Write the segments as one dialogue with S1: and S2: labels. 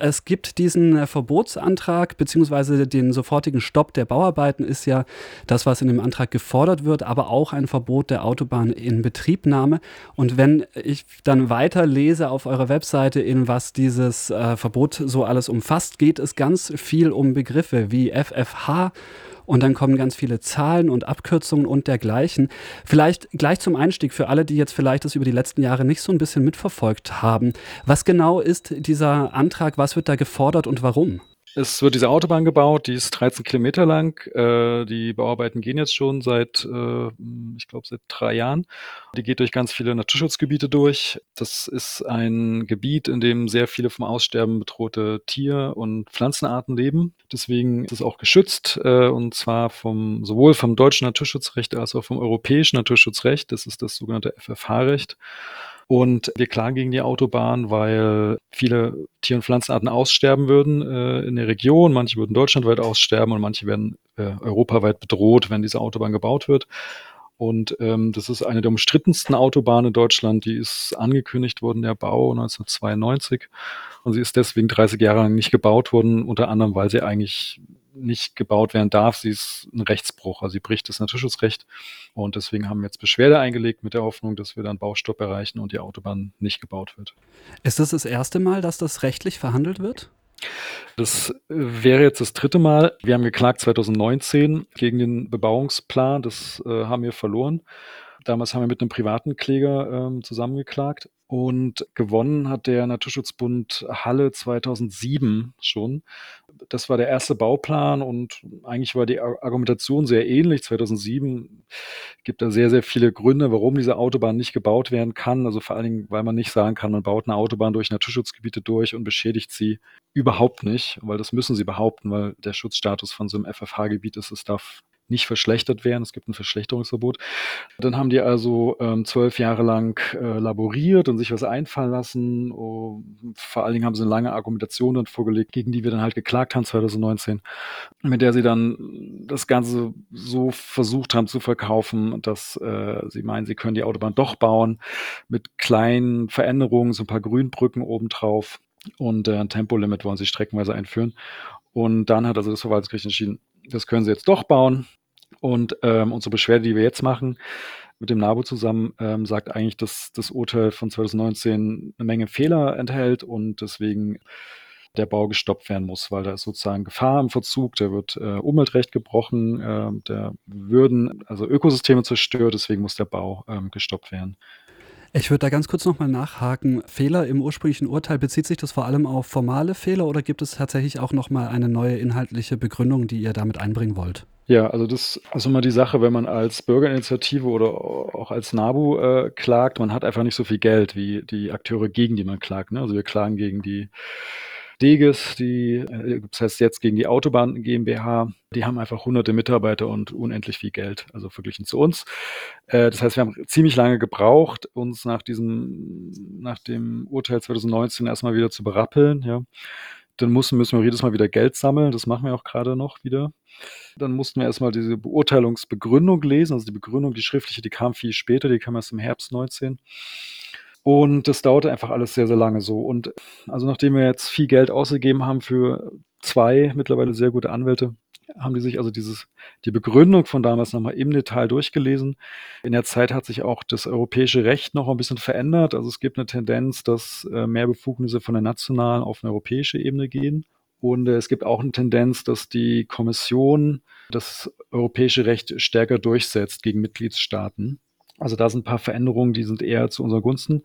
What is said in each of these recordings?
S1: Es gibt diesen äh, Verbotsantrag beziehungsweise den sofortigen Stopp der Bauarbeiten ist ja das, was in dem Antrag gefordert wird, aber auch ein Verbot der Autobahn in Betriebnahme. Und wenn ich dann weiter lese auf eurer Webseite, in was dieses äh, Verbot so alles umfasst, geht es ganz viel um Begriffe wie FFH und dann kommen ganz viele Zahlen und Abkürzungen und dergleichen. Vielleicht gleich zum Einstieg für alle, die jetzt vielleicht das über die letzten Jahre nicht so ein bisschen mitverfolgt haben. Was genau ist dieser Antrag? Was wird da gefordert und warum?
S2: Es wird diese Autobahn gebaut, die ist 13 Kilometer lang. Äh, die Bauarbeiten gehen jetzt schon seit, äh, ich glaube, seit drei Jahren. Die geht durch ganz viele Naturschutzgebiete durch. Das ist ein Gebiet, in dem sehr viele vom Aussterben bedrohte Tier- und Pflanzenarten leben. Deswegen ist es auch geschützt, äh, und zwar vom, sowohl vom deutschen Naturschutzrecht als auch vom europäischen Naturschutzrecht. Das ist das sogenannte FFH-Recht. Und wir klagen gegen die Autobahn, weil viele Tier- und Pflanzenarten aussterben würden äh, in der Region. Manche würden deutschlandweit aussterben und manche werden äh, europaweit bedroht, wenn diese Autobahn gebaut wird. Und ähm, das ist eine der umstrittensten Autobahnen in Deutschland. Die ist angekündigt worden, der Bau 1992. Und sie ist deswegen 30 Jahre lang nicht gebaut worden, unter anderem, weil sie eigentlich nicht gebaut werden darf. Sie ist ein Rechtsbruch, also sie bricht das Naturschutzrecht. Und deswegen haben wir jetzt Beschwerde eingelegt mit der Hoffnung, dass wir dann Baustopp erreichen und die Autobahn nicht gebaut wird.
S1: Ist das das erste Mal, dass das rechtlich verhandelt wird?
S2: Das wäre jetzt das dritte Mal. Wir haben geklagt 2019 gegen den Bebauungsplan. Das äh, haben wir verloren. Damals haben wir mit einem privaten Kläger ähm, zusammengeklagt und gewonnen hat der Naturschutzbund Halle 2007 schon. Das war der erste Bauplan und eigentlich war die Argumentation sehr ähnlich. 2007 gibt da sehr, sehr viele Gründe, warum diese Autobahn nicht gebaut werden kann. Also vor allen Dingen, weil man nicht sagen kann, man baut eine Autobahn durch Naturschutzgebiete durch und beschädigt sie überhaupt nicht, weil das müssen sie behaupten, weil der Schutzstatus von so einem FFH-Gebiet ist, es darf nicht verschlechtert werden. Es gibt ein Verschlechterungsverbot. Dann haben die also ähm, zwölf Jahre lang äh, laboriert und sich was einfallen lassen. Oh, vor allen Dingen haben sie eine lange Argumentation dann vorgelegt, gegen die wir dann halt geklagt haben 2019, mit der sie dann das Ganze so versucht haben zu verkaufen, dass äh, sie meinen, sie können die Autobahn doch bauen mit kleinen Veränderungen, so ein paar Grünbrücken obendrauf und äh, ein Tempolimit wollen sie streckenweise einführen. Und dann hat also das Verwaltungsgericht entschieden, das können sie jetzt doch bauen. Und ähm, unsere Beschwerde, die wir jetzt machen, mit dem NABU zusammen, ähm, sagt eigentlich, dass das Urteil von 2019 eine Menge Fehler enthält und deswegen der Bau gestoppt werden muss, weil da ist sozusagen Gefahr im Verzug, da wird äh, Umweltrecht gebrochen, äh, da würden also Ökosysteme zerstört, deswegen muss der Bau ähm, gestoppt werden.
S1: Ich würde da ganz kurz nochmal nachhaken. Fehler im ursprünglichen Urteil, bezieht sich das vor allem auf formale Fehler oder gibt es tatsächlich auch nochmal eine neue inhaltliche Begründung, die ihr damit einbringen wollt?
S2: Ja, also das ist immer die Sache, wenn man als Bürgerinitiative oder auch als NABU äh, klagt, man hat einfach nicht so viel Geld wie die Akteure, gegen die man klagt. Ne? Also wir klagen gegen die Deges, die, äh, das heißt jetzt gegen die Autobahn GmbH, die haben einfach hunderte Mitarbeiter und unendlich viel Geld, also verglichen zu uns. Äh, das heißt, wir haben ziemlich lange gebraucht, uns nach diesem, nach dem Urteil 2019 erstmal wieder zu berappeln, ja. Dann müssen, müssen wir jedes Mal wieder Geld sammeln. Das machen wir auch gerade noch wieder. Dann mussten wir erstmal diese Beurteilungsbegründung lesen. Also die Begründung, die schriftliche, die kam viel später, die kam erst im Herbst 19. Und das dauerte einfach alles sehr, sehr lange so. Und also nachdem wir jetzt viel Geld ausgegeben haben für zwei mittlerweile sehr gute Anwälte, haben die sich also dieses, die Begründung von damals nochmal im Detail durchgelesen. In der Zeit hat sich auch das europäische Recht noch ein bisschen verändert. Also es gibt eine Tendenz, dass äh, mehr Befugnisse von der nationalen auf eine europäische Ebene gehen. Und äh, es gibt auch eine Tendenz, dass die Kommission das europäische Recht stärker durchsetzt gegen Mitgliedstaaten. Also da sind ein paar Veränderungen, die sind eher zu unseren Gunsten.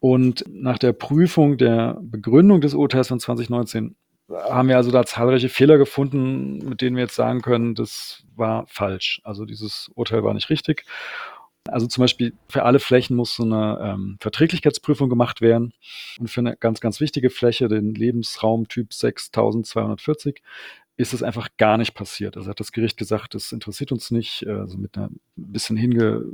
S2: Und nach der Prüfung der Begründung des Urteils von 2019 haben wir also da zahlreiche Fehler gefunden, mit denen wir jetzt sagen können, das war falsch. Also dieses Urteil war nicht richtig. Also zum Beispiel für alle Flächen muss so eine ähm, Verträglichkeitsprüfung gemacht werden. Und für eine ganz, ganz wichtige Fläche, den Lebensraumtyp 6240, ist es einfach gar nicht passiert. Also hat das Gericht gesagt, das interessiert uns nicht, also mit einer bisschen hinge,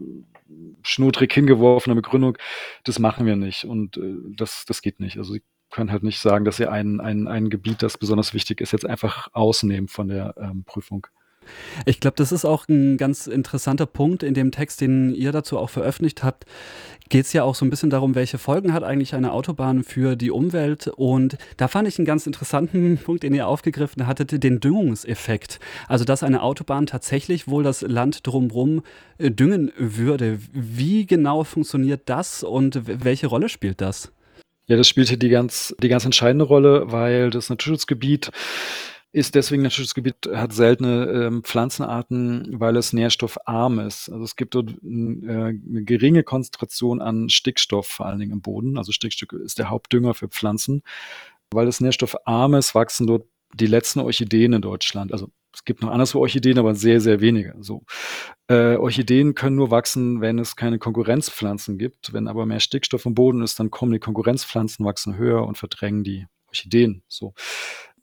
S2: schnodrig hingeworfener Begründung, das machen wir nicht und äh, das, das geht nicht. Also sie können halt nicht sagen, dass sie ein, ein, ein Gebiet, das besonders wichtig ist, jetzt einfach ausnehmen von der ähm, Prüfung.
S1: Ich glaube, das ist auch ein ganz interessanter Punkt in dem Text, den ihr dazu auch veröffentlicht habt. Geht es ja auch so ein bisschen darum, welche Folgen hat eigentlich eine Autobahn für die Umwelt. Und da fand ich einen ganz interessanten Punkt, den ihr aufgegriffen hattet, den Düngungseffekt. Also, dass eine Autobahn tatsächlich wohl das Land drumherum äh, düngen würde. Wie genau funktioniert das und welche Rolle spielt das?
S2: Ja, das spielt hier die ganz, die ganz entscheidende Rolle, weil das Naturschutzgebiet ist deswegen Naturschutzgebiet, hat seltene ähm, Pflanzenarten, weil es nährstoffarm ist. Also es gibt dort äh, eine geringe Konzentration an Stickstoff, vor allen Dingen im Boden. Also Stickstoff ist der Hauptdünger für Pflanzen. Weil es nährstoffarm ist, wachsen dort die letzten Orchideen in Deutschland. Also es gibt noch anderswo Orchideen, aber sehr, sehr wenige. So. Äh, Orchideen können nur wachsen, wenn es keine Konkurrenzpflanzen gibt. Wenn aber mehr Stickstoff im Boden ist, dann kommen die Konkurrenzpflanzen, wachsen höher und verdrängen die Orchideen. So.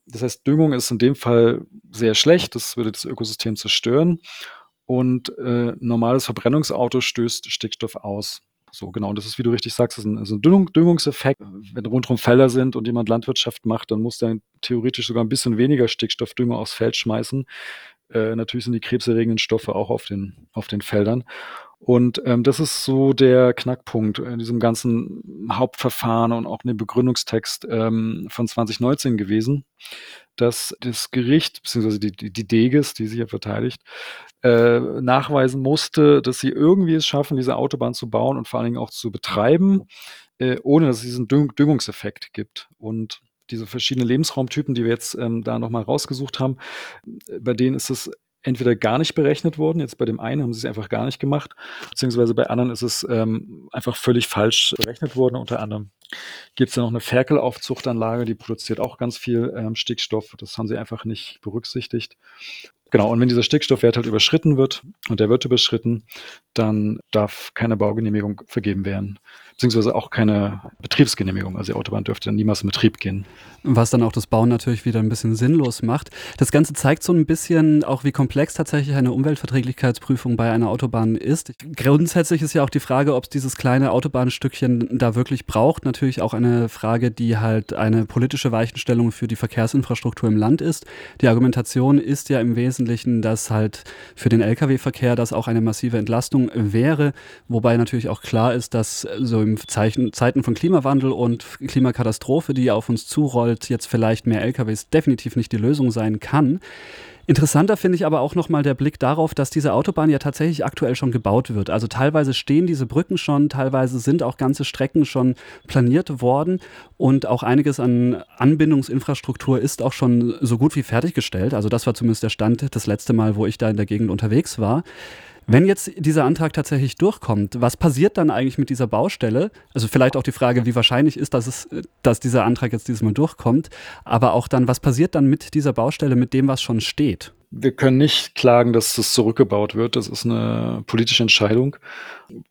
S2: Das heißt, Düngung ist in dem Fall sehr schlecht, das würde das Ökosystem zerstören. Und äh, normales Verbrennungsauto stößt Stickstoff aus. So, genau. Und das ist, wie du richtig sagst, ist ein, also ein Düngung, Düngungseffekt. Wenn rundherum Felder sind und jemand Landwirtschaft macht, dann muss der theoretisch sogar ein bisschen weniger Stickstoffdünger aufs Feld schmeißen. Äh, natürlich sind die krebserregenden Stoffe auch auf den, auf den Feldern. Und ähm, das ist so der Knackpunkt in diesem ganzen Hauptverfahren und auch in dem Begründungstext ähm, von 2019 gewesen, dass das Gericht, beziehungsweise die, die, Deges, die sich ja verteidigt, äh, nachweisen musste, dass sie irgendwie es schaffen, diese Autobahn zu bauen und vor allen Dingen auch zu betreiben, äh, ohne dass es diesen Düng Düngungseffekt gibt. Und diese verschiedenen Lebensraumtypen, die wir jetzt ähm, da nochmal rausgesucht haben, bei denen ist es entweder gar nicht berechnet worden. Jetzt bei dem einen haben sie es einfach gar nicht gemacht, beziehungsweise bei anderen ist es ähm, einfach völlig falsch berechnet worden. Unter anderem gibt es ja noch eine Ferkelaufzuchtanlage, die produziert auch ganz viel ähm, Stickstoff. Das haben sie einfach nicht berücksichtigt. Genau, und wenn dieser Stickstoffwert halt überschritten wird, und der wird überschritten, dann darf keine Baugenehmigung vergeben werden beziehungsweise auch keine Betriebsgenehmigung. Also die Autobahn dürfte dann niemals in Betrieb gehen.
S1: Was dann auch das Bauen natürlich wieder ein bisschen sinnlos macht. Das Ganze zeigt so ein bisschen auch, wie komplex tatsächlich eine Umweltverträglichkeitsprüfung bei einer Autobahn ist. Grundsätzlich ist ja auch die Frage, ob es dieses kleine Autobahnstückchen da wirklich braucht. Natürlich auch eine Frage, die halt eine politische Weichenstellung für die Verkehrsinfrastruktur im Land ist. Die Argumentation ist ja im Wesentlichen, dass halt für den Lkw-Verkehr das auch eine massive Entlastung wäre, wobei natürlich auch klar ist, dass so Zeichen, Zeiten von Klimawandel und Klimakatastrophe, die auf uns zurollt, jetzt vielleicht mehr LKWs definitiv nicht die Lösung sein kann. Interessanter finde ich aber auch nochmal der Blick darauf, dass diese Autobahn ja tatsächlich aktuell schon gebaut wird. Also teilweise stehen diese Brücken schon, teilweise sind auch ganze Strecken schon planiert worden und auch einiges an Anbindungsinfrastruktur ist auch schon so gut wie fertiggestellt. Also das war zumindest der Stand das letzte Mal, wo ich da in der Gegend unterwegs war. Wenn jetzt dieser Antrag tatsächlich durchkommt, was passiert dann eigentlich mit dieser Baustelle? Also vielleicht auch die Frage, wie wahrscheinlich ist, dass, es, dass dieser Antrag jetzt dieses Mal durchkommt, aber auch dann, was passiert dann mit dieser Baustelle, mit dem, was schon steht?
S2: Wir können nicht klagen, dass das zurückgebaut wird. Das ist eine politische Entscheidung.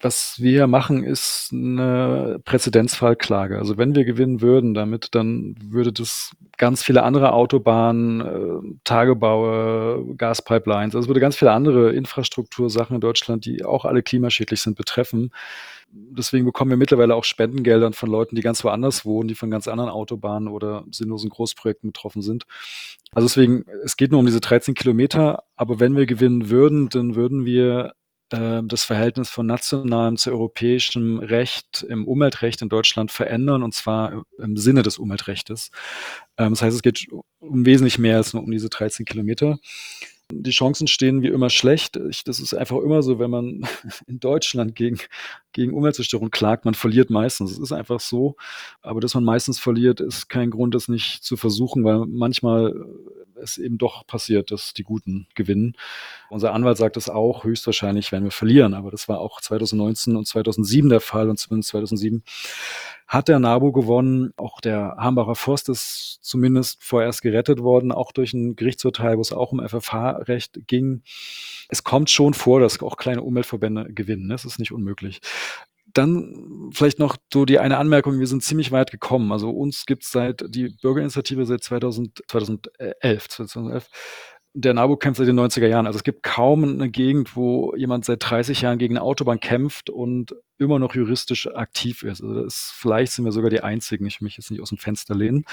S2: Was wir machen, ist eine Präzedenzfallklage. Also wenn wir gewinnen würden damit, dann würde das ganz viele andere Autobahnen, äh, Tagebaue, Gaspipelines, also würde ganz viele andere Infrastruktursachen in Deutschland, die auch alle klimaschädlich sind, betreffen deswegen bekommen wir mittlerweile auch Spendengeldern von Leuten, die ganz woanders wohnen, die von ganz anderen Autobahnen oder sinnlosen Großprojekten betroffen sind. Also deswegen, es geht nur um diese 13 Kilometer, aber wenn wir gewinnen würden, dann würden wir äh, das Verhältnis von nationalem zu europäischem Recht im Umweltrecht in Deutschland verändern und zwar im Sinne des Umweltrechtes. Ähm, das heißt, es geht um wesentlich mehr als nur um diese 13 Kilometer. Die Chancen stehen wie immer schlecht. Ich, das ist einfach immer so, wenn man in Deutschland gegen, gegen Umweltzerstörung klagt, man verliert meistens. Es ist einfach so. Aber dass man meistens verliert, ist kein Grund, das nicht zu versuchen, weil manchmal es eben doch passiert, dass die Guten gewinnen. Unser Anwalt sagt es auch, höchstwahrscheinlich werden wir verlieren. Aber das war auch 2019 und 2007 der Fall und zumindest 2007 hat der NABU gewonnen. Auch der Hambacher Forst ist zumindest vorerst gerettet worden, auch durch ein Gerichtsurteil, wo es auch um FFH-Recht ging. Es kommt schon vor, dass auch kleine Umweltverbände gewinnen. Das ist nicht unmöglich. Dann vielleicht noch so die eine Anmerkung, wir sind ziemlich weit gekommen. Also uns gibt es seit die Bürgerinitiative seit 2000, 2011, 2011 der NABU kämpft seit den 90er Jahren. Also es gibt kaum eine Gegend, wo jemand seit 30 Jahren gegen eine Autobahn kämpft und immer noch juristisch aktiv ist. Also ist, vielleicht sind wir sogar die Einzigen. Ich will mich jetzt nicht aus dem Fenster lehnen.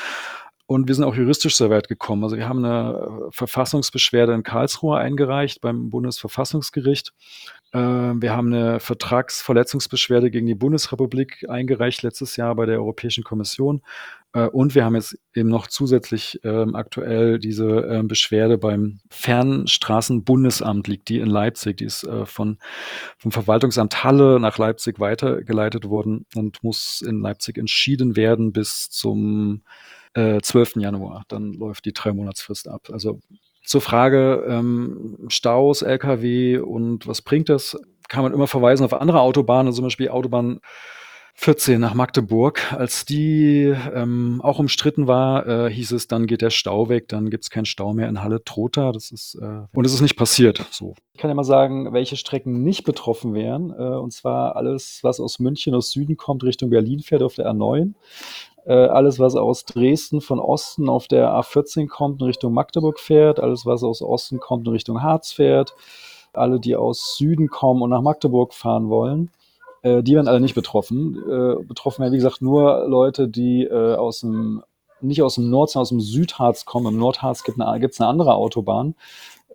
S2: Und wir sind auch juristisch sehr weit gekommen. Also wir haben eine Verfassungsbeschwerde in Karlsruhe eingereicht beim Bundesverfassungsgericht. Äh, wir haben eine Vertragsverletzungsbeschwerde gegen die Bundesrepublik eingereicht letztes Jahr bei der Europäischen Kommission. Äh, und wir haben jetzt eben noch zusätzlich ähm, aktuell diese ähm, Beschwerde beim Fernstraßenbundesamt liegt die in Leipzig. Die ist äh, von, vom Verwaltungsamt Halle nach Leipzig weitergeleitet worden und muss in Leipzig entschieden werden bis zum äh, 12. Januar. Dann läuft die drei Monatsfrist ab. Also zur Frage ähm, Staus, Lkw und was bringt das, kann man immer verweisen auf andere Autobahnen, zum Beispiel Autobahn 14 nach Magdeburg. Als die ähm, auch umstritten war, äh, hieß es, dann geht der Stau weg, dann gibt es keinen Stau mehr in Halle-Trotha. Das ist, äh, und es ist nicht passiert. So. Ich kann ja mal sagen, welche Strecken nicht betroffen wären. Äh, und zwar alles, was aus München aus Süden kommt, Richtung Berlin fährt auf der A9. Äh, alles, was aus Dresden von Osten auf der A14 kommt und Richtung Magdeburg fährt, alles, was aus Osten kommt und Richtung Harz fährt, alle, die aus Süden kommen und nach Magdeburg fahren wollen, äh, die werden alle nicht betroffen. Äh, betroffen werden, wie gesagt, nur Leute, die äh, aus dem, nicht aus dem Nord, sondern aus dem Südharz kommen. Im Nordharz gibt es eine, eine andere Autobahn.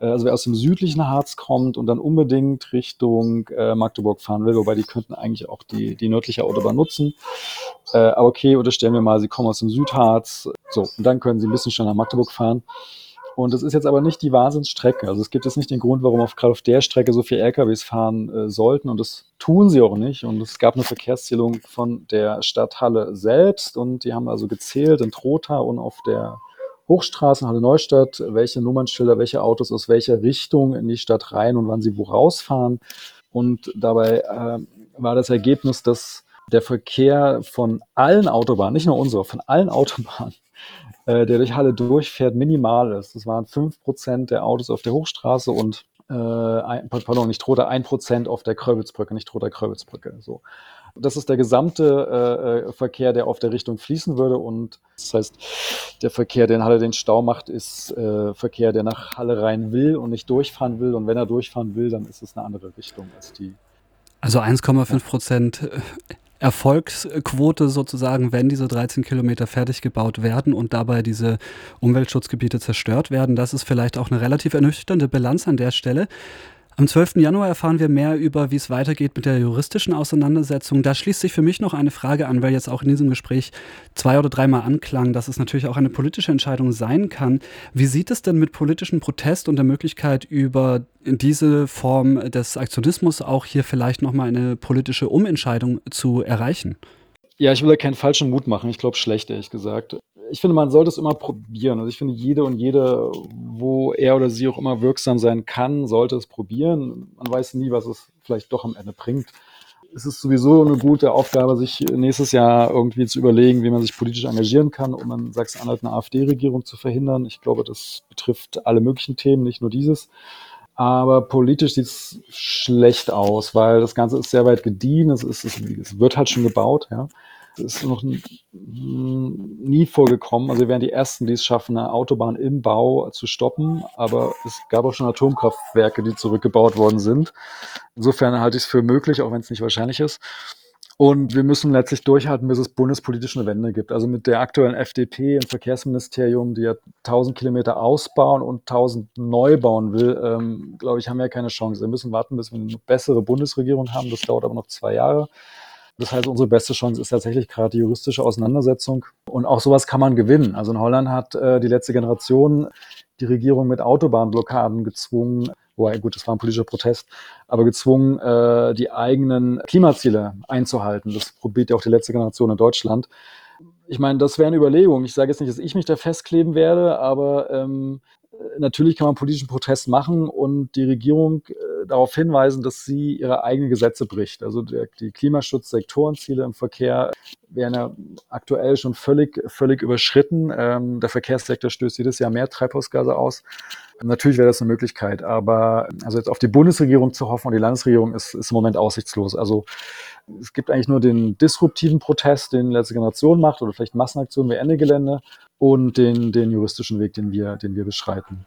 S2: Äh, also wer aus dem südlichen Harz kommt und dann unbedingt Richtung äh, Magdeburg fahren will, wobei die könnten eigentlich auch die, die nördliche Autobahn nutzen. Äh, aber okay, unterstellen wir mal, sie kommen aus dem Südharz. So, und dann können sie ein bisschen schneller nach Magdeburg fahren. Und das ist jetzt aber nicht die Wahnsinnsstrecke. Also es gibt jetzt nicht den Grund, warum auf, gerade auf der Strecke so viele LKWs fahren äh, sollten. Und das tun sie auch nicht. Und es gab eine Verkehrszählung von der Stadthalle selbst. Und die haben also gezählt in Trotha und auf der Hochstraßen, Halle Neustadt, welche Nummernschilder, welche Autos aus welcher Richtung in die Stadt rein und wann sie wo rausfahren. Und dabei äh, war das Ergebnis, dass der Verkehr von allen Autobahnen, nicht nur unsere, von allen Autobahnen, äh, der durch Halle durchfährt, minimal ist. Das waren fünf Prozent der Autos auf der Hochstraße und äh, ein, pardon, nicht Roter, ein Prozent auf der Kröwitzbrücke, nicht Roter Kröwitzbrücke. So. Das ist der gesamte äh, Verkehr, der auf der Richtung fließen würde. Und das heißt, der Verkehr, der in Halle den Stau macht, ist äh, Verkehr, der nach Halle rein will und nicht durchfahren will. Und wenn er durchfahren will, dann ist es eine andere Richtung als die.
S1: Also 1,5 Prozent äh, Erfolgsquote sozusagen, wenn diese 13 Kilometer fertig gebaut werden und dabei diese Umweltschutzgebiete zerstört werden. Das ist vielleicht auch eine relativ ernüchternde Bilanz an der Stelle. Am 12. Januar erfahren wir mehr über, wie es weitergeht mit der juristischen Auseinandersetzung. Da schließt sich für mich noch eine Frage an, weil jetzt auch in diesem Gespräch zwei oder dreimal anklang, dass es natürlich auch eine politische Entscheidung sein kann. Wie sieht es denn mit politischem Protest und der Möglichkeit, über diese Form des Aktionismus auch hier vielleicht nochmal eine politische Umentscheidung zu erreichen?
S2: Ja, ich will ja keinen falschen Mut machen. Ich glaube schlecht, ehrlich gesagt ich finde, man sollte es immer probieren. Also ich finde, jede und jede, wo er oder sie auch immer wirksam sein kann, sollte es probieren. Man weiß nie, was es vielleicht doch am Ende bringt. Es ist sowieso eine gute Aufgabe, sich nächstes Jahr irgendwie zu überlegen, wie man sich politisch engagieren kann, um in Sachsen-Anhalt eine AfD-Regierung zu verhindern. Ich glaube, das betrifft alle möglichen Themen, nicht nur dieses. Aber politisch sieht es schlecht aus, weil das Ganze ist sehr weit gediehen. Es, ist, es wird halt schon gebaut, ja. Das ist noch nie vorgekommen. Also wir wären die Ersten, die es schaffen, eine Autobahn im Bau zu stoppen. Aber es gab auch schon Atomkraftwerke, die zurückgebaut worden sind. Insofern halte ich es für möglich, auch wenn es nicht wahrscheinlich ist. Und wir müssen letztlich durchhalten, bis es bundespolitisch eine Wende gibt. Also mit der aktuellen FDP im Verkehrsministerium, die ja 1000 Kilometer ausbauen und 1000 neu bauen will, ähm, glaube ich, haben wir ja keine Chance. Wir müssen warten, bis wir eine bessere Bundesregierung haben. Das dauert aber noch zwei Jahre. Das heißt, unsere beste Chance ist tatsächlich gerade die juristische Auseinandersetzung. Und auch sowas kann man gewinnen. Also in Holland hat äh, die letzte Generation die Regierung mit Autobahnblockaden gezwungen, wobei gut, das war ein politischer Protest, aber gezwungen, äh, die eigenen Klimaziele einzuhalten. Das probiert ja auch die letzte Generation in Deutschland. Ich meine, das wäre eine Überlegung. Ich sage jetzt nicht, dass ich mich da festkleben werde, aber ähm, natürlich kann man politischen Protest machen und die Regierung äh, darauf hinweisen, dass sie ihre eigenen Gesetze bricht. Also der, die Klimaschutzsektorenziele im Verkehr werden ja aktuell schon völlig, völlig überschritten. Ähm, der Verkehrssektor stößt jedes Jahr mehr Treibhausgase aus. Natürlich wäre das eine Möglichkeit, aber also jetzt auf die Bundesregierung zu hoffen und die Landesregierung ist, ist im Moment aussichtslos. Also es gibt eigentlich nur den disruptiven Protest, den letzte Generation macht, oder vielleicht Massenaktionen wie Ende Gelände und den, den juristischen Weg, den wir, den wir beschreiten.